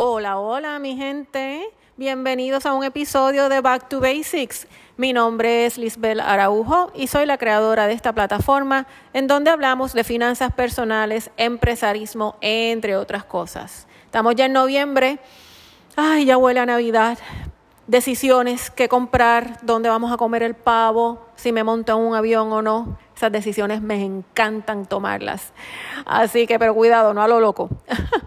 Hola, hola mi gente. Bienvenidos a un episodio de Back to Basics. Mi nombre es Lisbel Araujo y soy la creadora de esta plataforma en donde hablamos de finanzas personales, empresarismo, entre otras cosas. Estamos ya en noviembre. Ay, ya huele a Navidad. Decisiones, qué comprar, dónde vamos a comer el pavo, si me monto en un avión o no. Esas decisiones me encantan tomarlas. Así que, pero cuidado, no a lo loco.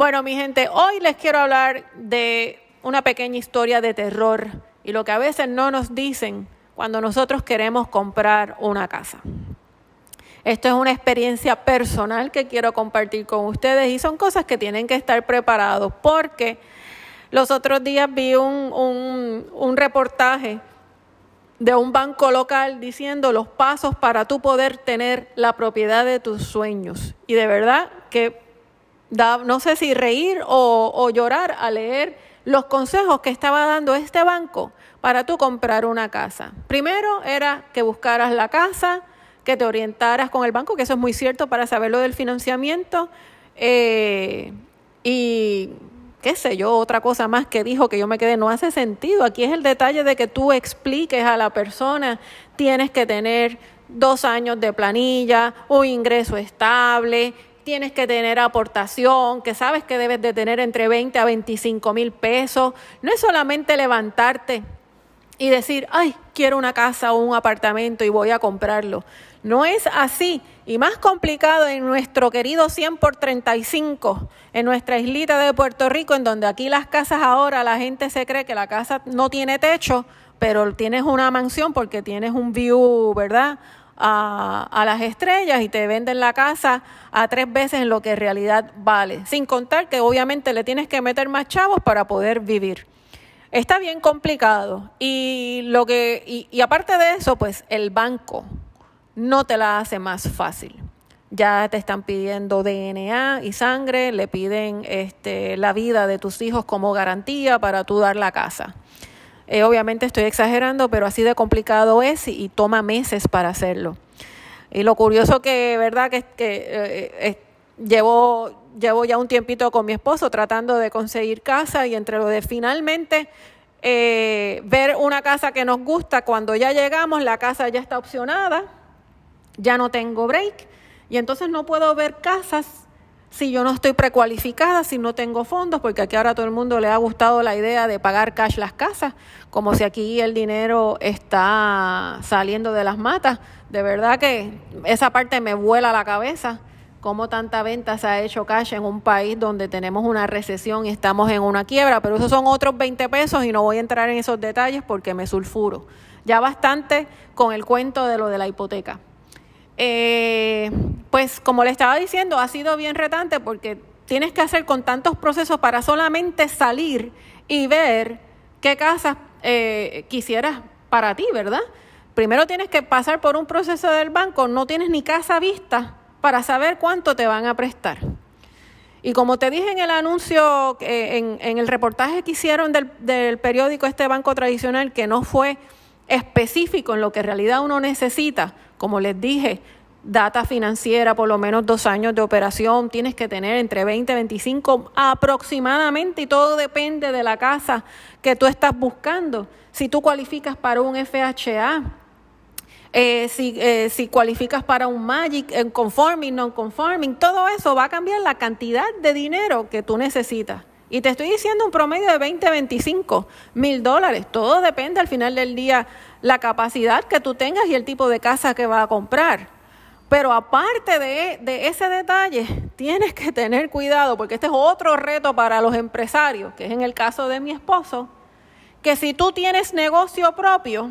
bueno, mi gente, hoy les quiero hablar de una pequeña historia de terror y lo que a veces no nos dicen cuando nosotros queremos comprar una casa. Esto es una experiencia personal que quiero compartir con ustedes y son cosas que tienen que estar preparados porque los otros días vi un, reportaje de un banco local diciendo los pasos para tú poder tener la propiedad de tus sueños. Y de verdad que no sé si reír o, o llorar al leer los consejos que estaba dando este banco para tú comprar una casa. Primero era que buscaras la casa, que te orientaras con el banco, que eso es muy cierto para saber lo del financiamiento. Eh, y qué sé yo, otra cosa más que dijo que yo me quedé, no hace sentido. Aquí es el detalle de que tú expliques a la persona, tienes que tener dos años de planilla, un ingreso estable, tienes que tener aportación, que sabes que debes de tener entre 20 a 25 mil pesos. No es solamente levantarte y decir, ay, quiero una casa o un apartamento y voy a comprarlo. No es así. Y más complicado en nuestro querido 100 por 35, en nuestra islita de Puerto Rico, en donde aquí las casas ahora la gente se cree que la casa no tiene techo, pero tienes una mansión porque tienes un view, ¿verdad? A, a, las estrellas y te venden la casa a tres veces en lo que en realidad vale. Sin contar que obviamente le tienes que meter más chavos para poder vivir. Está bien complicado. Y lo que, y, aparte de eso, pues el banco no te la hace más fácil. Ya te están pidiendo DNA y sangre, le piden este, la vida de tus hijos como garantía para tú dar la casa. Eh, obviamente estoy exagerando, pero así de complicado es y, toma meses para hacerlo. Y lo curioso que, ¿verdad? Que, eh, eh, llevo, llevo ya un tiempito con mi esposo tratando de conseguir casa y entre lo de finalmente ver una casa que nos gusta, cuando ya llegamos la casa ya está opcionada ya no tengo break y entonces no puedo ver casas si yo no estoy precualificada, si no tengo fondos, porque aquí ahora a todo el mundo le ha gustado la idea de pagar cash las casas, como si aquí el dinero está saliendo de las matas. De verdad que esa parte me vuela la cabeza, cómo tanta venta se ha hecho cash en un país donde tenemos una recesión y estamos en una quiebra, pero esos son otros 20 pesos y no voy a entrar en esos detalles porque me sulfuro. Ya bastante con el cuento de lo de la hipoteca. Eh, pues como le estaba diciendo, ha sido bien retante porque tienes que hacer con tantos procesos para solamente salir y ver qué casa eh, quisieras para ti, ¿verdad? Primero tienes que pasar por un proceso del banco, no tienes ni casa vista para saber cuánto te van a prestar. Y como te dije en el anuncio, eh, en, el reportaje que hicieron del periódico Este Banco Tradicional, que no fue específico en lo que en realidad uno necesita, como les dije, data financiera, por lo menos dos años de operación, tienes que tener entre 20 y 25 aproximadamente y todo depende de la casa que tú estás buscando. Si tú cualificas para un FHA, eh, si, eh, si cualificas para un Magic, en conforming, non-conforming, todo eso va a cambiar la cantidad de dinero que tú necesitas. Y te estoy diciendo un promedio de 20, 25 mil dólares. Todo depende al final del día la capacidad que tú tengas y el tipo de casa que vas a comprar. Pero aparte de, de, ese detalle, tienes que tener cuidado, porque este es otro reto para los empresarios, que es en el caso de mi esposo, que si tú tienes negocio propio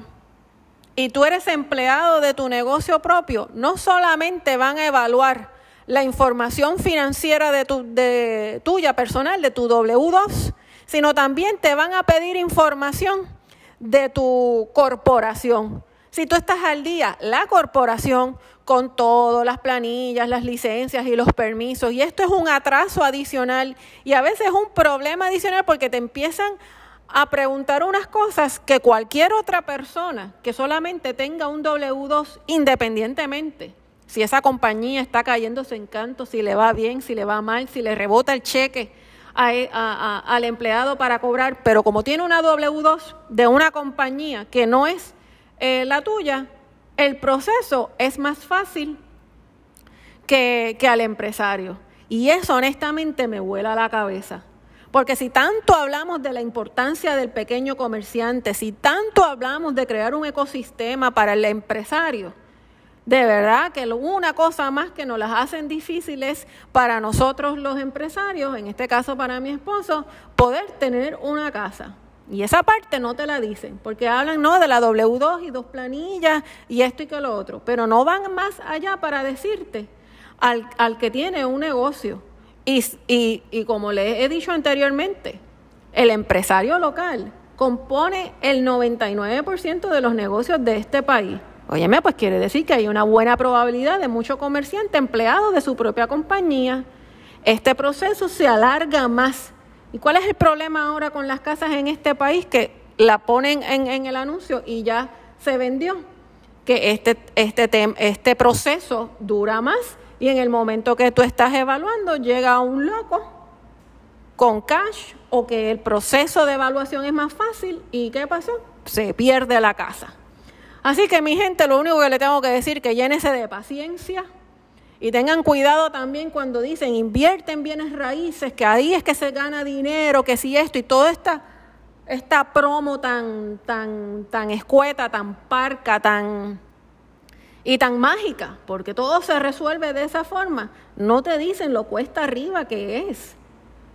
y tú eres empleado de tu negocio propio, no solamente van a evaluar la información financiera de tu, de, tuya personal, de tu W2, sino también te van a pedir información de tu corporación. Si tú estás al día, la corporación con todas las planillas, las licencias y los permisos, y esto es un atraso adicional y a veces es un problema adicional porque te empiezan a preguntar unas cosas que cualquier otra persona que solamente tenga un W2 independientemente, si esa compañía está cayendo su encanto, si le va bien, si le va mal, si le rebota el cheque, al empleado para cobrar, pero como tiene una W2 de una compañía que no es eh, la tuya, el proceso es más fácil que, que al empresario. Y eso honestamente me vuela la cabeza. Porque si tanto hablamos de la importancia del pequeño comerciante, si tanto hablamos de crear un ecosistema para el empresario, de verdad que una cosa más que nos las hacen difíciles para nosotros los empresarios, en este caso para mi esposo, poder tener una casa. Y esa parte no te la dicen, porque hablan no de la W2 y dos planillas y esto y que lo otro, pero no van más allá para decirte al, al que tiene un negocio. Y, y, y como les he dicho anteriormente, el empresario local compone el 99% de los negocios de este país. Óyeme, pues quiere decir que hay una buena probabilidad de mucho comerciante empleado de su propia compañía. Este proceso se alarga más. ¿Y cuál es el problema ahora con las casas en este país? Que la ponen en, el anuncio y ya se vendió. Que este, este, este proceso dura más y en el momento que tú estás evaluando llega un loco con cash o que el proceso de evaluación es más fácil y ¿qué pasó? Se pierde la casa. Así que mi gente, lo único que le tengo que decir es que llénese de paciencia y tengan cuidado también cuando dicen invierte en bienes raíces, que ahí es que se gana dinero, que si esto y toda esta, esta promo tan, tan, tan escueta, tan parca, tan y tan mágica, porque todo se resuelve de esa forma. No te dicen lo cuesta arriba que es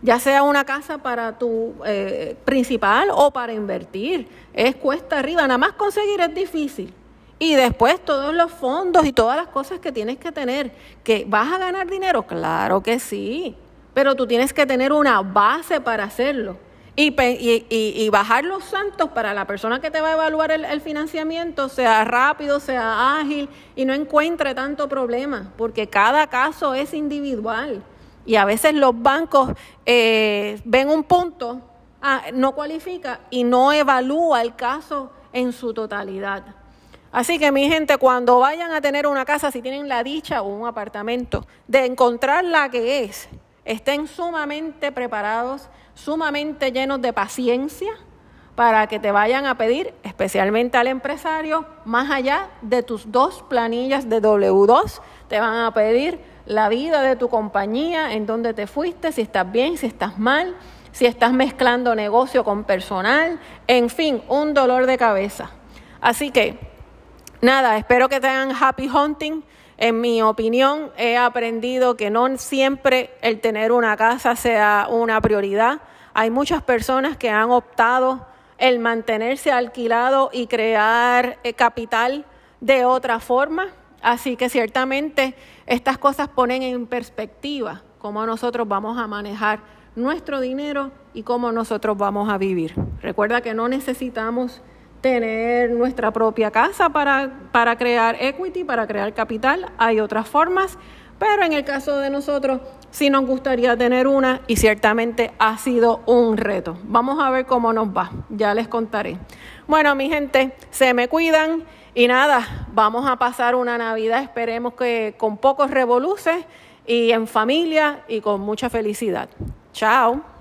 ya sea una casa para tu eh, principal o para invertir. Es cuesta arriba, nada más conseguir es difícil. Y después todos los fondos y todas las cosas que tienes que tener. ¿Que vas a ganar dinero? Claro que sí, pero tú tienes que tener una base para hacerlo. Y, y, bajar los santos para la persona que te va a evaluar el, el, financiamiento sea rápido, sea ágil y no encuentre tanto problema, porque cada caso es individual. Y a veces los bancos eh, ven un punto, ah, no cualifica y no evalúa el caso en su totalidad. Así que mi gente, cuando vayan a tener una casa, si tienen la dicha o un apartamento, de encontrar la que es, estén sumamente preparados, sumamente llenos de paciencia para que te vayan a pedir, especialmente al empresario, más allá de tus dos planillas de W2, te van a pedir la vida de tu compañía, en dónde te fuiste, si estás bien, si estás mal, si estás mezclando negocio con personal, en fin, un dolor de cabeza. Así que, nada, espero que tengan happy hunting. En mi opinión, he aprendido que no siempre el tener una casa sea una prioridad. Hay muchas personas que han optado el mantenerse alquilado y crear eh, capital de otra forma. Así que ciertamente estas cosas ponen en perspectiva cómo nosotros vamos a manejar nuestro dinero y cómo nosotros vamos a vivir. Recuerda que no necesitamos tener nuestra propia casa para, para crear equity, para crear capital. Hay otras formas, pero en el caso de nosotros sí nos gustaría tener una y ciertamente ha sido un reto. Vamos a ver cómo nos va, ya les contaré. Bueno, mi gente, se me cuidan. Y nada, vamos a pasar una Navidad, esperemos que con pocos revoluces y en familia y con mucha felicidad. Chao.